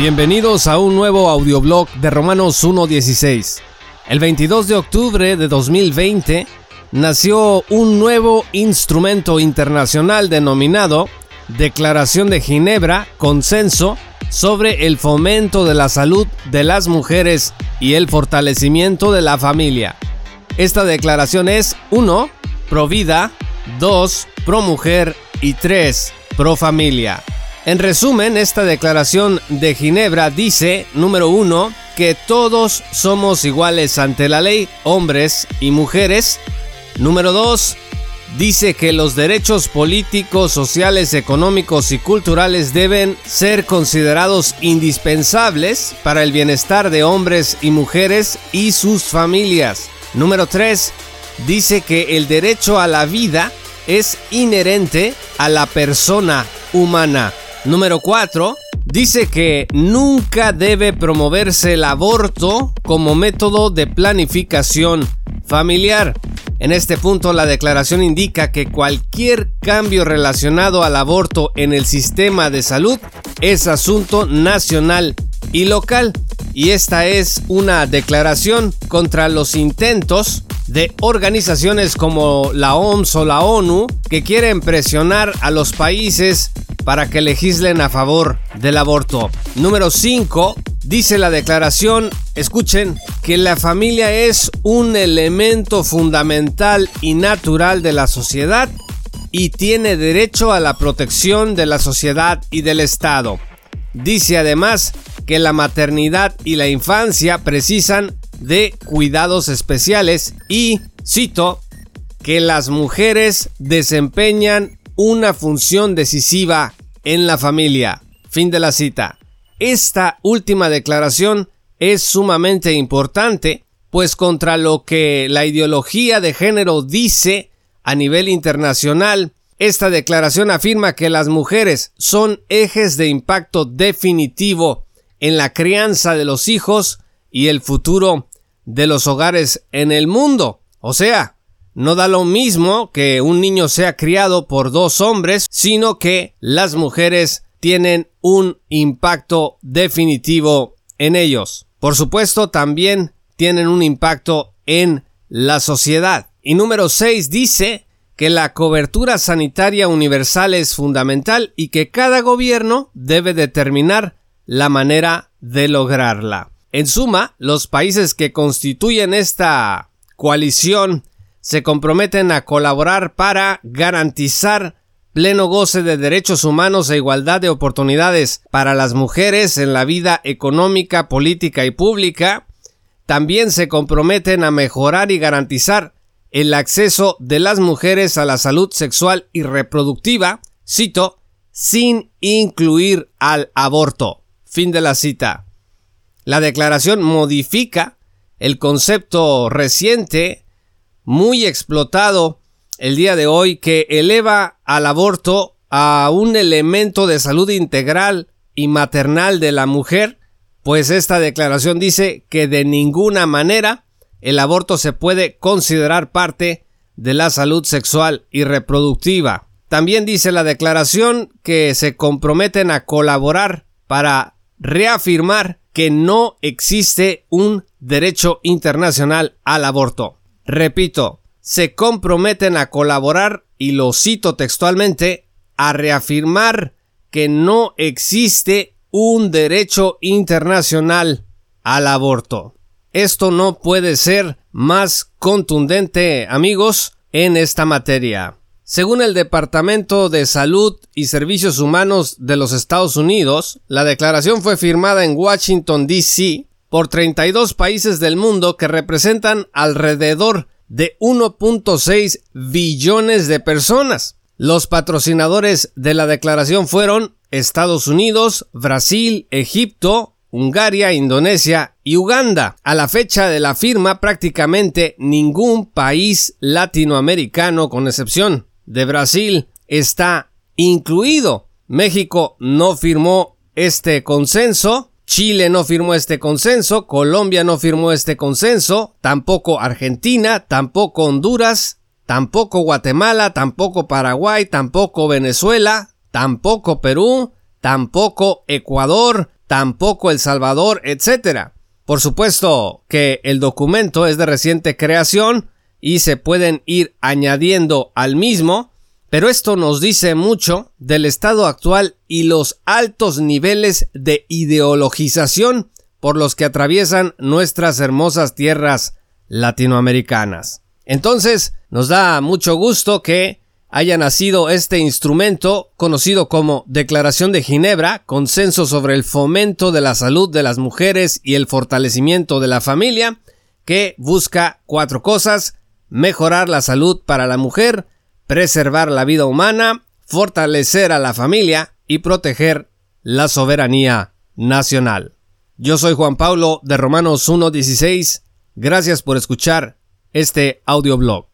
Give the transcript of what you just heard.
Bienvenidos a un nuevo audioblog de Romanos 1.16. El 22 de octubre de 2020 nació un nuevo instrumento internacional denominado Declaración de Ginebra, Consenso sobre el fomento de la salud de las mujeres y el fortalecimiento de la familia. Esta declaración es 1. Pro vida, 2. Pro mujer y 3. Pro familia. En resumen, esta declaración de Ginebra dice, número uno, que todos somos iguales ante la ley, hombres y mujeres. Número dos, dice que los derechos políticos, sociales, económicos y culturales deben ser considerados indispensables para el bienestar de hombres y mujeres y sus familias. Número 3. Dice que el derecho a la vida es inherente a la persona humana. Número 4. Dice que nunca debe promoverse el aborto como método de planificación familiar. En este punto la declaración indica que cualquier cambio relacionado al aborto en el sistema de salud es asunto nacional y local. Y esta es una declaración contra los intentos de organizaciones como la OMS o la ONU que quieren presionar a los países para que legislen a favor del aborto. Número 5. Dice la declaración, escuchen, que la familia es un elemento fundamental y natural de la sociedad y tiene derecho a la protección de la sociedad y del Estado. Dice además que la maternidad y la infancia precisan de cuidados especiales y, cito, que las mujeres desempeñan una función decisiva en la familia. Fin de la cita. Esta última declaración es sumamente importante, pues contra lo que la ideología de género dice a nivel internacional, esta declaración afirma que las mujeres son ejes de impacto definitivo en la crianza de los hijos y el futuro de los hogares en el mundo. O sea, no da lo mismo que un niño sea criado por dos hombres, sino que las mujeres tienen un impacto definitivo en ellos. Por supuesto, también tienen un impacto en la sociedad. Y número 6 dice que la cobertura sanitaria universal es fundamental y que cada gobierno debe determinar la manera de lograrla. En suma, los países que constituyen esta coalición se comprometen a colaborar para garantizar pleno goce de derechos humanos e igualdad de oportunidades para las mujeres en la vida económica, política y pública, también se comprometen a mejorar y garantizar el acceso de las mujeres a la salud sexual y reproductiva, cito, sin incluir al aborto. Fin de la cita. La declaración modifica el concepto reciente muy explotado el día de hoy que eleva al aborto a un elemento de salud integral y maternal de la mujer, pues esta declaración dice que de ninguna manera el aborto se puede considerar parte de la salud sexual y reproductiva. También dice la declaración que se comprometen a colaborar para reafirmar que no existe un derecho internacional al aborto. Repito, se comprometen a colaborar, y lo cito textualmente, a reafirmar que no existe un derecho internacional al aborto. Esto no puede ser más contundente, amigos, en esta materia. Según el Departamento de Salud y Servicios Humanos de los Estados Unidos, la declaración fue firmada en Washington, D.C por 32 países del mundo que representan alrededor de 1.6 billones de personas. Los patrocinadores de la declaración fueron Estados Unidos, Brasil, Egipto, Hungaria, Indonesia y Uganda. A la fecha de la firma prácticamente ningún país latinoamericano, con excepción de Brasil, está incluido. México no firmó este consenso Chile no firmó este consenso, Colombia no firmó este consenso, tampoco Argentina, tampoco Honduras, tampoco Guatemala, tampoco Paraguay, tampoco Venezuela, tampoco Perú, tampoco Ecuador, tampoco El Salvador, etc. Por supuesto que el documento es de reciente creación y se pueden ir añadiendo al mismo, pero esto nos dice mucho del estado actual y los altos niveles de ideologización por los que atraviesan nuestras hermosas tierras latinoamericanas. Entonces, nos da mucho gusto que haya nacido este instrumento conocido como Declaración de Ginebra, consenso sobre el fomento de la salud de las mujeres y el fortalecimiento de la familia, que busca cuatro cosas, mejorar la salud para la mujer, preservar la vida humana, fortalecer a la familia y proteger la soberanía nacional. Yo soy Juan Pablo de Romanos 1.16. Gracias por escuchar este audioblog.